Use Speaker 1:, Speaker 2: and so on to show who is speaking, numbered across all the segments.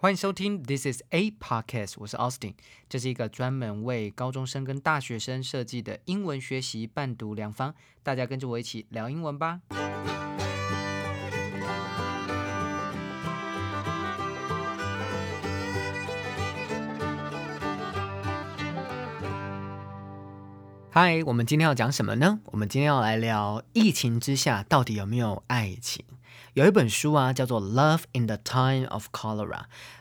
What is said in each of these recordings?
Speaker 1: 欢迎收听 This is a podcast，我是 Austin，这是一个专门为高中生跟大学生设计的英文学习伴读良方，大家跟着我一起聊英文吧。嗨，我们今天要讲什么呢？我们今天要来聊疫情之下到底有没有爱情。有一本书啊，叫做《Love in the Time of Cholera》，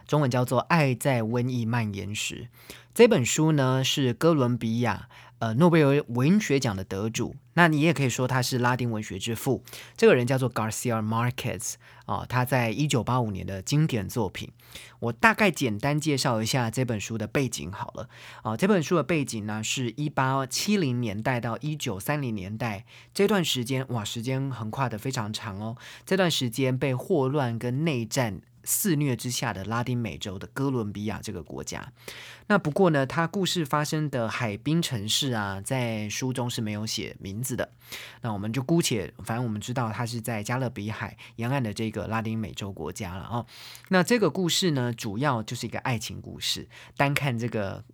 Speaker 1: 中文叫做《爱在瘟疫蔓延时》。这本书呢是哥伦比亚呃诺贝尔文学奖的得主，那你也可以说他是拉丁文学之父。这个人叫做 Garcia Marquez 啊，他在一九八五年的经典作品。我大概简单介绍一下这本书的背景好了啊。这本书的背景呢是一八七零年代到一九三零年代这段时间，哇，时间横跨的非常长哦。这段时间被霍乱跟内战。肆虐之下的拉丁美洲的哥伦比亚这个国家，那不过呢，它故事发生的海滨城市啊，在书中是没有写名字的。那我们就姑且，反正我们知道它是在加勒比海沿岸的这个拉丁美洲国家了哦。那这个故事呢，主要就是一个爱情故事。单看这个。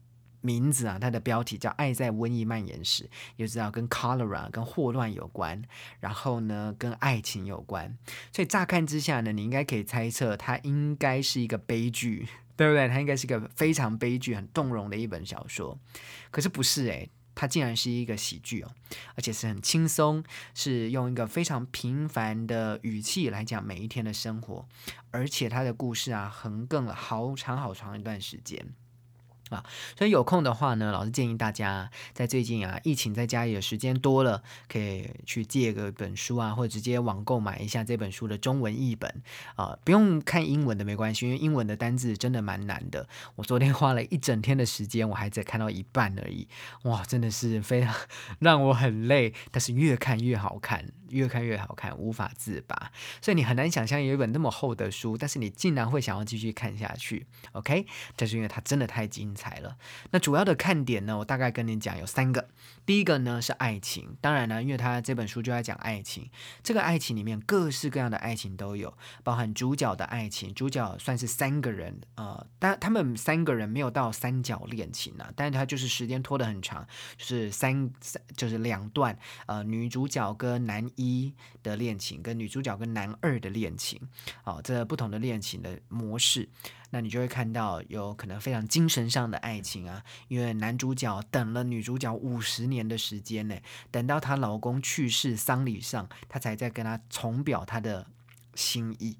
Speaker 1: 名字啊，它的标题叫《爱在瘟疫蔓延时》，就知道跟 cholera 跟霍乱有关，然后呢跟爱情有关，所以乍看之下呢，你应该可以猜测它应该是一个悲剧，对不对？它应该是一个非常悲剧、很动容的一本小说。可是不是诶，它竟然是一个喜剧哦，而且是很轻松，是用一个非常平凡的语气来讲每一天的生活，而且它的故事啊横亘了好长好长一段时间。啊，所以有空的话呢，老师建议大家在最近啊，疫情在家里的时间多了，可以去借个本书啊，或者直接网购买一下这本书的中文译本啊，不用看英文的没关系，因为英文的单字真的蛮难的。我昨天花了一整天的时间，我还在看到一半而已，哇，真的是非常 让我很累，但是越看越好看。越看越好看，无法自拔，所以你很难想象有一本那么厚的书，但是你竟然会想要继续看下去。OK，这是因为它真的太精彩了。那主要的看点呢，我大概跟你讲有三个。第一个呢是爱情，当然呢，因为他这本书就在讲爱情，这个爱情里面各式各样的爱情都有，包含主角的爱情，主角算是三个人，呃，但他们三个人没有到三角恋情啊，但是他就是时间拖得很长，就是三三就是两段，呃，女主角跟男一的恋情，跟女主角跟男二的恋情，哦，这不同的恋情的模式。那你就会看到有可能非常精神上的爱情啊，因为男主角等了女主角五十年的时间呢，等到她老公去世丧礼上，她才在跟他重表她的心意。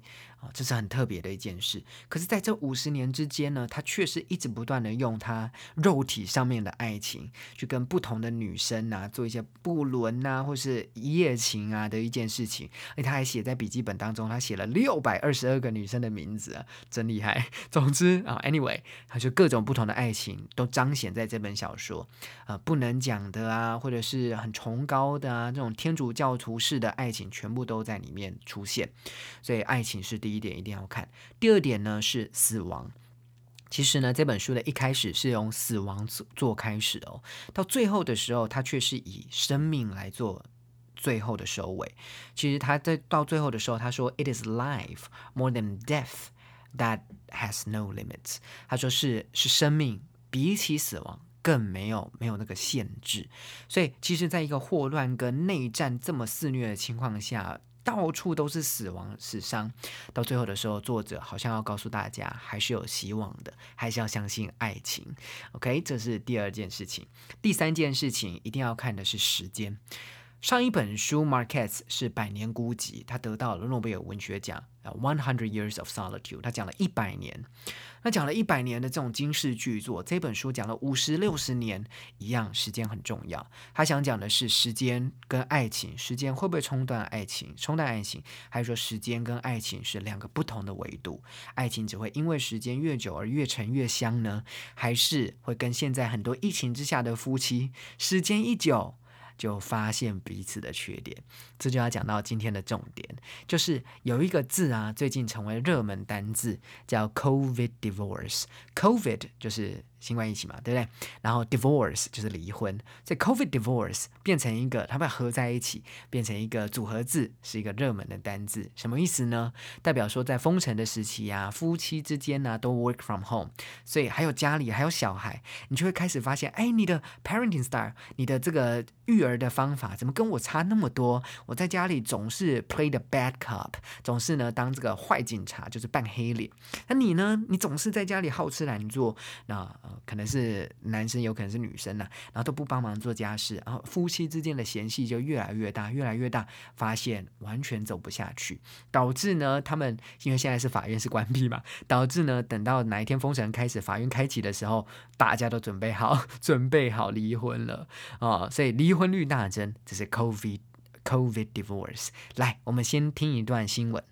Speaker 1: 这是很特别的一件事，可是在这五十年之间呢，他确实一直不断的用他肉体上面的爱情，去跟不同的女生啊做一些不伦啊，或是一夜情啊的一件事情。而他还写在笔记本当中，他写了六百二十二个女生的名字啊，真厉害。总之啊，anyway，他就各种不同的爱情都彰显在这本小说啊，不能讲的啊，或者是很崇高的啊，这种天主教徒式的爱情全部都在里面出现。所以爱情是第。一一点一定要看。第二点呢是死亡。其实呢，这本书的一开始是用死亡做做开始哦，到最后的时候，它却是以生命来做最后的收尾。其实他在到最后的时候，他说：“It is life more than death that has no limits。”他说是是生命比起死亡更没有没有那个限制。所以，其实在一个霍乱跟内战这么肆虐的情况下。到处都是死亡死伤，到最后的时候，作者好像要告诉大家，还是有希望的，还是要相信爱情。OK，这是第二件事情。第三件事情一定要看的是时间。上一本书 Marquez 是《百年孤寂》，他得到了诺贝尔文学奖。啊 One Hundred Years of Solitude，他讲了一百年。那讲了一百年的这种惊世巨作，这本书讲了五十六十年，一样时间很重要。他想讲的是时间跟爱情，时间会不会冲断爱情？冲断爱情，还是说时间跟爱情是两个不同的维度？爱情只会因为时间越久而越沉越香呢？还是会跟现在很多疫情之下的夫妻，时间一久？就发现彼此的缺点，这就要讲到今天的重点，就是有一个字啊，最近成为热门单字，叫 COVID divorce。COVID 就是新冠疫情嘛，对不对？然后 divorce 就是离婚，所以 COVID divorce 变成一个，它们合在一起，变成一个组合字，是一个热门的单字。什么意思呢？代表说在封城的时期呀，夫妻之间呢都 work from home，所以还有家里还有小孩，你就会开始发现，哎，你的 parenting style，你的这个育儿的方法怎么跟我差那么多？我在家里总是 play the bad cop，总是呢当这个坏警察，就是扮黑脸。那你呢？你总是在家里好吃懒做，那可能是男生，有可能是女生呐，然后都不帮忙做家事，然后夫妻之间的嫌隙就越来越大，越来越大，发现完全走不下去，导致呢他们因为现在是法院是关闭嘛，导致呢等到哪一天封城开始，法院开启的时候，大家都准备好，准备好离婚了啊，所以离婚率大增，这是 COVID COVID divorce。来，我们先听一段新闻。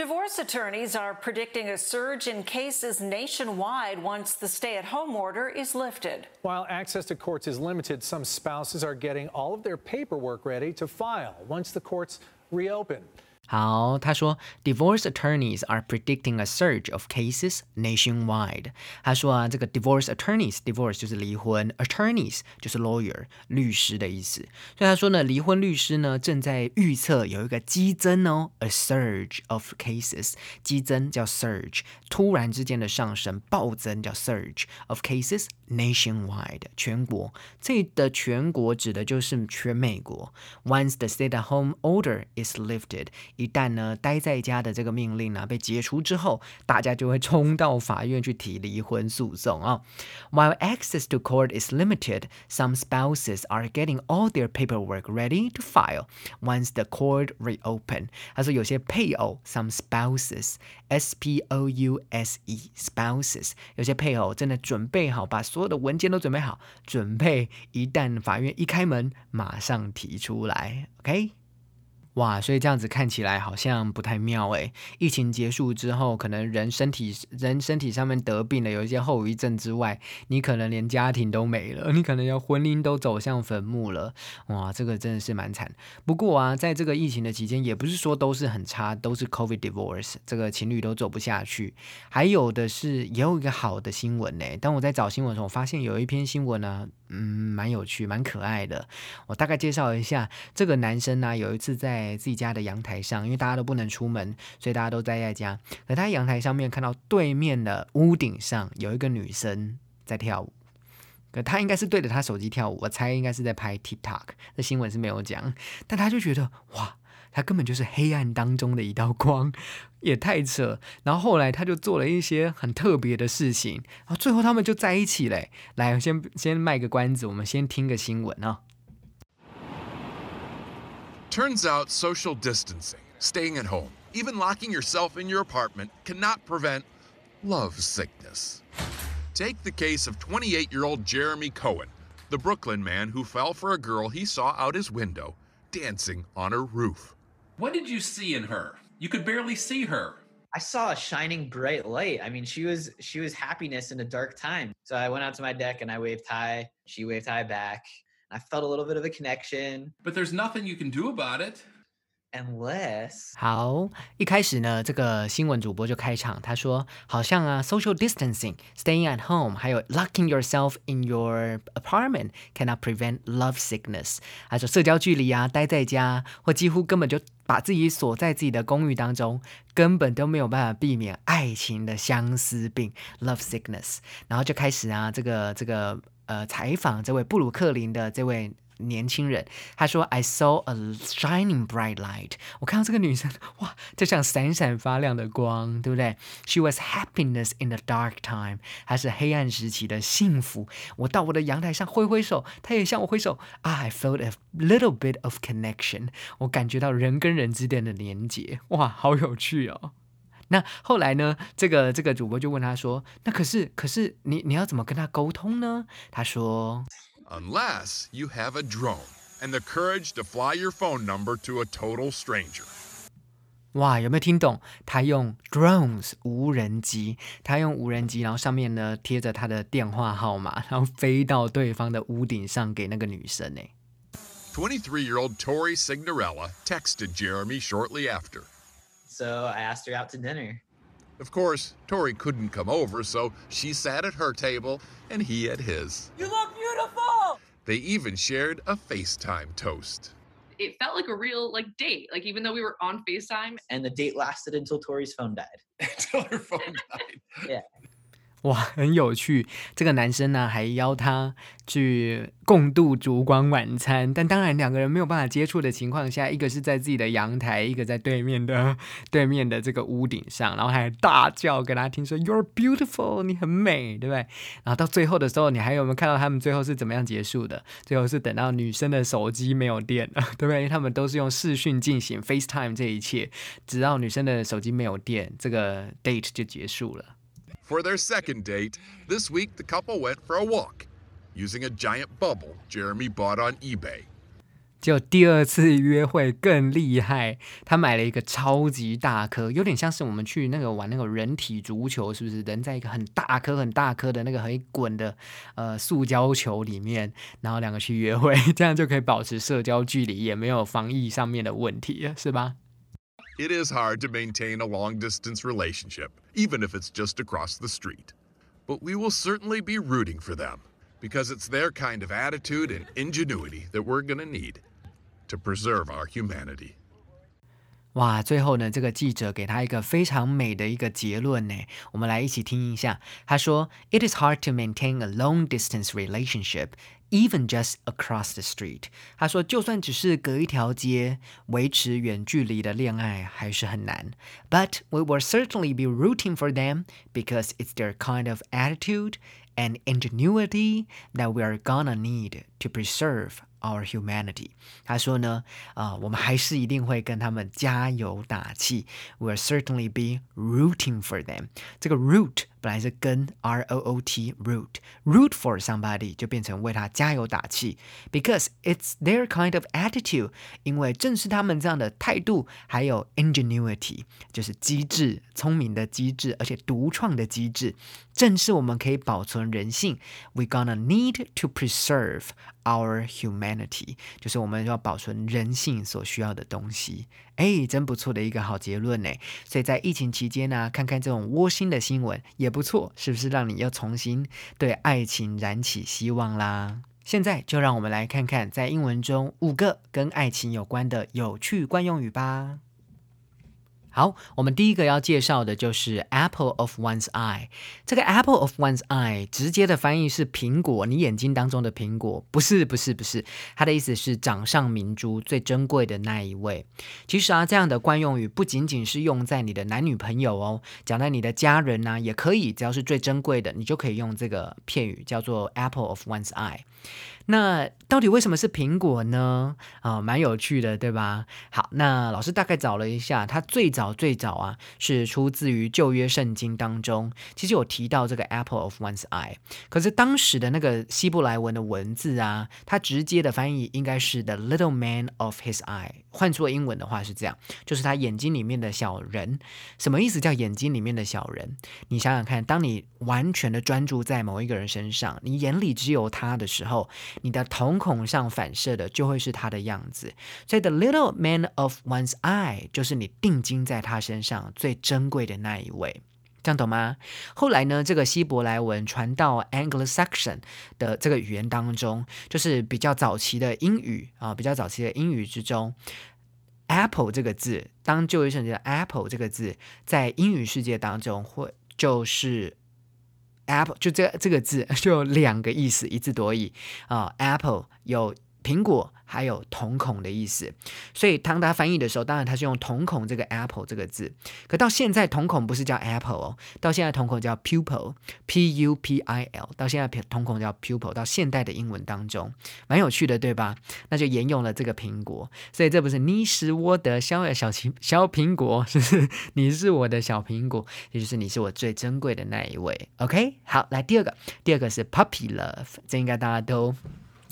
Speaker 2: Divorce attorneys are predicting a surge in cases nationwide once the stay at home order is lifted.
Speaker 3: While access to courts is limited, some spouses are getting all of their paperwork ready to file once the courts reopen.
Speaker 1: 好，他说，divorce attorneys are predicting a surge of cases nationwide。他说啊，这个 divorce attorneys，divorce 就是离婚，attorneys 就是 lawyer 律师的意思。所以他说呢，离婚律师呢正在预测有一个激增哦，a surge of cases，激增叫 surge，突然之间的上升，暴增叫 surge of cases nationwide，全国。这的全国指的就是全美国。Once the stay-at-home order is lifted。 一旦呢待在家的这个命令呢被解除之后，大家就会冲到法院去提离婚诉讼啊。While access to court is limited, some spouses are getting all their paperwork ready to file once the court reopen。他说有些配偶，some spouses，s p o u s e spouses，有些配偶真的准备好把所有的文件都准备好，准备一旦法院一开门，马上提出来。OK。哇，所以这样子看起来好像不太妙诶。疫情结束之后，可能人身体人身体上面得病了，有一些后遗症之外，你可能连家庭都没了，你可能要婚姻都走向坟墓了。哇，这个真的是蛮惨。不过啊，在这个疫情的期间，也不是说都是很差，都是 COVID divorce，这个情侣都走不下去。还有的是，也有一个好的新闻呢。当我在找新闻的时候，我发现有一篇新闻呢，嗯，蛮有趣，蛮可爱的。我大概介绍一下，这个男生呢，有一次在自己家的阳台上，因为大家都不能出门，所以大家都待在家。可他阳台上面看到对面的屋顶上有一个女生在跳舞，可他应该是对着他手机跳舞，我猜应该是在拍 TikTok。那新闻是没有讲，但他就觉得哇，他根本就是黑暗当中的一道光，也太扯。然后后来他就做了一些很特别的事情，然后最后他们就在一起嘞。来，先先卖个关子，我们先听个新闻啊。
Speaker 4: Turns out social distancing, staying at home, even locking yourself in your apartment cannot prevent love sickness. Take the case of 28 year old Jeremy Cohen, the Brooklyn man who fell for a girl he saw out his window dancing on her roof.
Speaker 5: What did you see in her? You could barely see her.
Speaker 6: I saw a shining bright light. I mean, she was she was happiness in a dark time. So I went out to my deck and I waved hi. She waved hi back. I felt a little bit of a connection.
Speaker 5: But there's nothing you can do about it.
Speaker 6: Unless
Speaker 1: 好，一开始呢，这个新闻主播就开场，他说，好像啊，social distancing, staying at home，还有 locking yourself in your apartment cannot prevent love sickness。他说，社交距离啊，待在家，或几乎根本就把自己锁在自己的公寓当中，根本都没有办法避免爱情的相思病 love sickness。然后就开始啊，这个这个。呃，采访这位布鲁克林的这位年轻人，他说：“I saw a shining bright light。”我看到这个女生，哇，就像闪闪发亮的光，对不对？She was happiness in the dark time。她是黑暗时期的幸福。我到我的阳台上挥挥手，她也向我挥手。I felt a little bit of connection。我感觉到人跟人之间的连接。哇，好有趣哦。那后来呢？这个这个主播就问他说：“那可是可是你你要怎么跟他沟通呢？”他说
Speaker 4: ：“Unless you have a drone and the courage to fly your phone number to a total stranger。”
Speaker 1: 哇，有没有听懂？他用 drones 无人机，他用无人机，然后上面呢贴着他的电话号码，然后飞到对方的屋顶上给那个女生呢。
Speaker 4: Twenty-three-year-old Tori Signorella texted Jeremy shortly after.
Speaker 6: So I asked her out to dinner.
Speaker 4: Of course, Tori couldn't come over, so she sat at her table and he at his.
Speaker 7: You look beautiful!
Speaker 4: they even shared a FaceTime toast.
Speaker 8: It felt like a real like date. Like even though we were on FaceTime,
Speaker 6: And the date lasted until Tori's phone died.
Speaker 4: Until her phone died.
Speaker 1: 哇，很有趣。这个男生呢，还邀她去共度烛光晚餐，但当然两个人没有办法接触的情况下，一个是在自己的阳台，一个在对面的对面的这个屋顶上，然后还大叫给他听说 “You're beautiful”，你很美，对不对？然后到最后的时候，你还有没有看到他们最后是怎么样结束的？最后是等到女生的手机没有电了，对不对？他们都是用视讯进行 FaceTime 这一切，直到女生的手机没有电，这个 date 就结束了。
Speaker 4: For their second date, this week the couple went for a walk using a giant bubble Jeremy bought on eBay.
Speaker 1: 就第二次约会更厉害，他买了一个超级大颗，有点像是我们去那个玩那个人体足球，是不是？人在一个很大颗、很大颗的那个可以滚的呃塑胶球里面，然后两个去约会，这样就可以保持社交距离，也没有防疫上面的问题，是吧？
Speaker 4: It is hard to maintain a long distance relationship, even if it's just across the street. But we will certainly be rooting for them because it's their kind of attitude and ingenuity that we're going to need to preserve our humanity.
Speaker 1: 哇，最后呢，这个记者给他一个非常美的一个结论呢，我们来一起听一下。他说：“It is hard to maintain a long distance relationship, even just across the street。”他说，就算只是隔一条街，维持远距离的恋爱还是很难。But we will certainly be rooting for them because it's their kind of attitude and ingenuity that we are gonna need to preserve our humanity。他说呢，啊、我们还是一定会跟他们加油打气。We'll certainly be rooting for them。这个 root 本来是跟 R O O T root root for somebody 就变成为他加油打气，because it's their kind of attitude。因为正是他们这样的态度，还有 ingenuity，就是机智、聪明的机智，而且独创的机智，正是我们可以保存人性。We gonna need to preserve our humanity，就是我们要保存人性所需要的东西。哎，真不错的一个好结论呢。所以在疫情期间呢、看看这种窝心的新闻也不错，是不是让你又重新对爱情燃起希望啦？现在就让我们来看看在英文中五个跟爱情有关的有趣惯用语吧。好，我们第一个要介绍的就是 apple of one's eye。这个 apple of one's eye 直接的翻译是苹果，你眼睛当中的苹果，不是，不是，不是，它的意思是掌上明珠，最珍贵的那一位。其实啊，这样的惯用语不仅仅是用在你的男女朋友哦，讲在你的家人呐、也可以，只要是最珍贵的，你就可以用这个片语，叫做 apple of one's eye。那到底为什么是苹果呢？啊、蛮有趣的，对吧？好，那老师大概找了一下，它最早最早啊是出自于旧约圣经当中，其实有提到这个 apple of one's eye。可是当时的那个希伯来文的文字啊，它直接的翻译应该是 the little man of his eye。换作英文的话是这样，就是他眼睛里面的小人。什么意思叫眼睛里面的小人？你想想看，当你完全的专注在某一个人身上，你眼里只有他的时候，你的瞳孔上反射的就会是他的样子。所以，the little man of one's eye 就是你定睛在他身上最珍贵的那一位。这样懂吗？后来呢，这个希伯来文传到 Anglo-Saxon 的这个语言当中，就是比较早期的英语啊，比较早期的英语之中，apple 这个字，当旧约圣经 apple 这个字，在英语世界当中会就是 apple，就这这个字 就有两个意思，一字多义啊。apple 有苹果，还有瞳孔的意思，所以当他翻译的时候，当然他是用瞳孔这个 apple 这个字。可到现在，瞳孔不是叫 apple 哦，到现在瞳孔叫 pupil，p u p i l，到现在瞳孔叫 pupil，到现代的英文当中，蛮有趣的，对吧？那就沿用了这个苹果，所以这不是你是我的小小苹小苹果，是不是？你是我的小苹果，也就是你是我最珍贵的那一位。OK，好，来第二个，第二个是 puppy love，这应该大家都。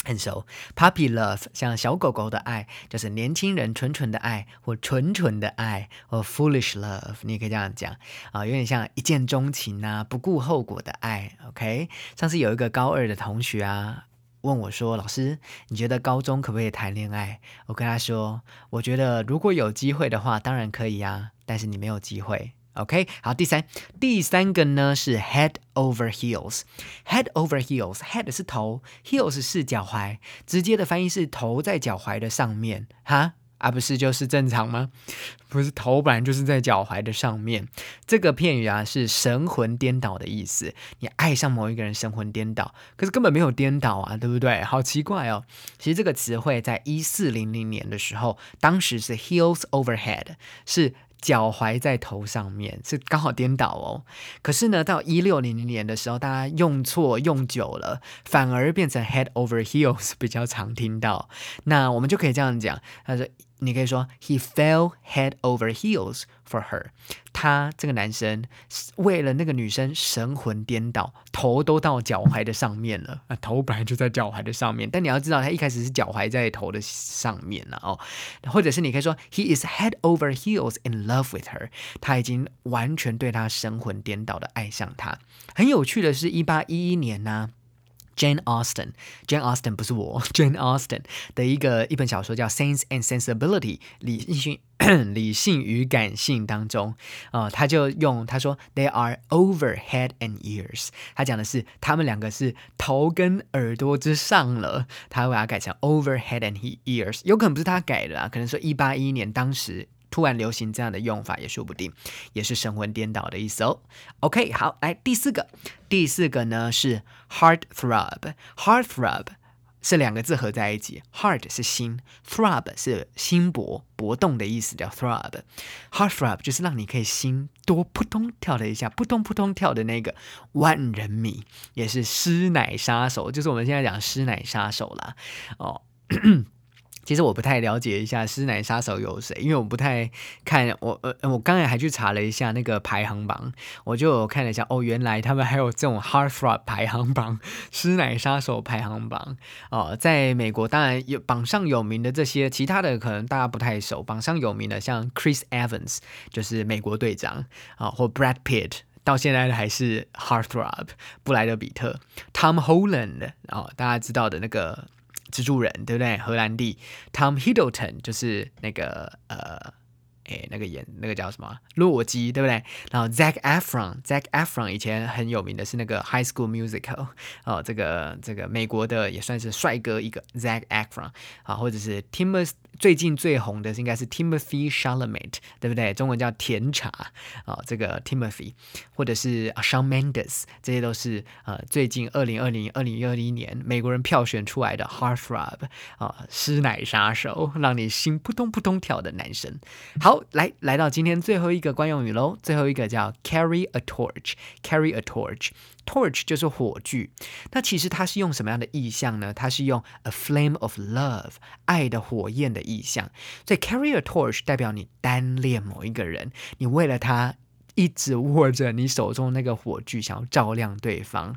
Speaker 1: 很熟，puppy love 像小狗狗的爱，就是年轻人纯纯的爱，或纯纯的爱，或 foolish love，你也可以这样讲啊，有点像一见钟情啊，不顾后果的爱。OK，上次有一个高二的同学啊。问我说：“老师，你觉得高中可不可以谈恋爱？”我跟他说：“我觉得如果有机会的话，当然可以呀、但是你没有机会。” OK，好，第三，第三个呢是 head over heels。head over heels，head 是头，heels 是脚踝，直接的翻译是头在脚踝的上面，哈。啊，不是就是正常吗？不是头本来就是在脚踝的上面。这个片语啊是神魂颠倒的意思。你爱上某一个人，神魂颠倒，可是根本没有颠倒啊，对不对？好奇怪哦。其实这个词汇在一四零零年的时候，当时是 heels over head，是。脚踝在头上面是刚好颠倒哦，可是呢，到一六零零年的时候，大家用错用久了，反而变成 head over heels 比较常听到。那我们就可以这样讲，他说。你可以说 he fell head over heels for her。他这个男生为了那个女生神魂颠倒，头都到脚踝的上面了。啊，头本来就在脚踝的上面，但你要知道，他一开始是脚踝在头的上面了哦。或者是你可以说 he is head over heels in love with her。他已经完全对她神魂颠倒的爱上她。很有趣的是，一八一一年呢。Jane Austen，Jane Austen 不是我，Jane Austen 的一个一本小说叫《Sense and Sensibility》理性理性与感性当中，啊，他就用他说 They are over head and ears，他讲的是他们两个是头跟耳朵之上了，他把它改成 over head and ears，有可能不是他改的啊，可能说一八一一年当时。突然流行这样的用法也说不定，也是神魂颠倒的意思哦。OK，好，来第四个，第四个呢是 heart throb，heart throb 是两个字合在一起，heart 是心，throb 是心搏搏动的意思，叫 throb，heart throb 就是让你可以心多扑通跳了一下，扑通扑通跳的那个万人迷，也是师奶杀手，就是我们现在讲师奶杀手啦。哦。其实我不太了解一下师奶杀手有谁，因为我不太看我呃，我刚才还去查了一下那个排行榜，我就看了一下哦，原来他们还有这种 Heartthrob 排行榜、师奶杀手排行榜哦，在美国当然有榜上有名的这些，其他的可能大家不太熟。榜上有名的像 Chris Evans 就是美国队长啊，或 Brad Pitt 到现在还是 Heartthrob，布莱德比特、Tom Holland 哦，大家知道的那个。蜘蛛人对不对？荷兰弟 Tom Hiddleston 就是那个呃。诶，那个演那个叫什么洛基，对不对？然后 Zac Efron，Zac Efron 以前很有名的是那个 High School Musical 哦，这个这个美国的也算是帅哥一个 Zac Efron 啊，或者是 Timothy 最近最红的应该是 Timothy Chalamet，对不对？中文叫甜茶啊，这个 Timothy 或者是 Shawn Mendes，这些都是呃最近二零二零二零二一年美国人票选出来的 Heartthrob 啊，师奶杀手，让你心扑通扑通跳的男生。好。来，来到今天最后一个惯用语喽。最后一个叫 carry a torch。carry a Torch torch 就是火炬。那其实它是用什么样的意象呢？它是用 a flame of love，爱的火焰的意象。所以 carry a torch 代表你单恋某一个人，你为了他一直握着你手中那个火炬，想要照亮对方。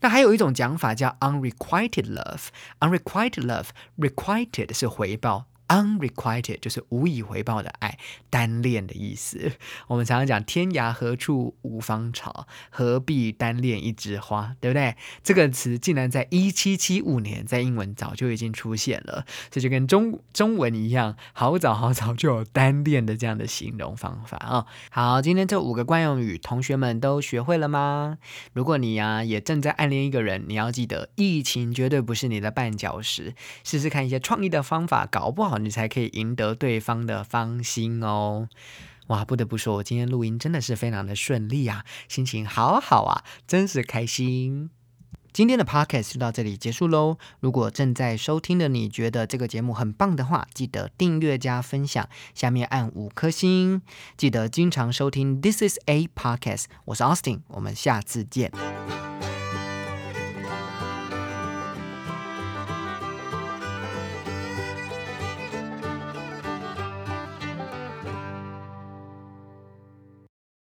Speaker 1: 那还有一种讲法叫 unrequited love。unrequited love，requited 是回报。Unrequited 就是无以回报的爱，单恋的意思。我们常常讲“天涯何处无芳草，何必单恋一枝花”，对不对？这个词竟然在一七七五年在英文早就已经出现了，这就跟中中文一样，好早好早就有单恋的这样的形容方法啊。好，今天这五个惯用语，同学们都学会了吗？如果你呀也正在暗恋一个人，你要记得，疫情绝对不是你的绊脚石，试试看一些创意的方法，搞不好。你才可以赢得对方的芳心哦！哇，不得不说，我今天录音真的是非常的顺利啊，心情好好啊，真是开心。今天的 podcast 就到这里结束喽。如果正在收听的你觉得这个节目很棒的话，记得订阅加分享，下面按五颗星。记得经常收听 This is a podcast，我是 Austin，我们下次见。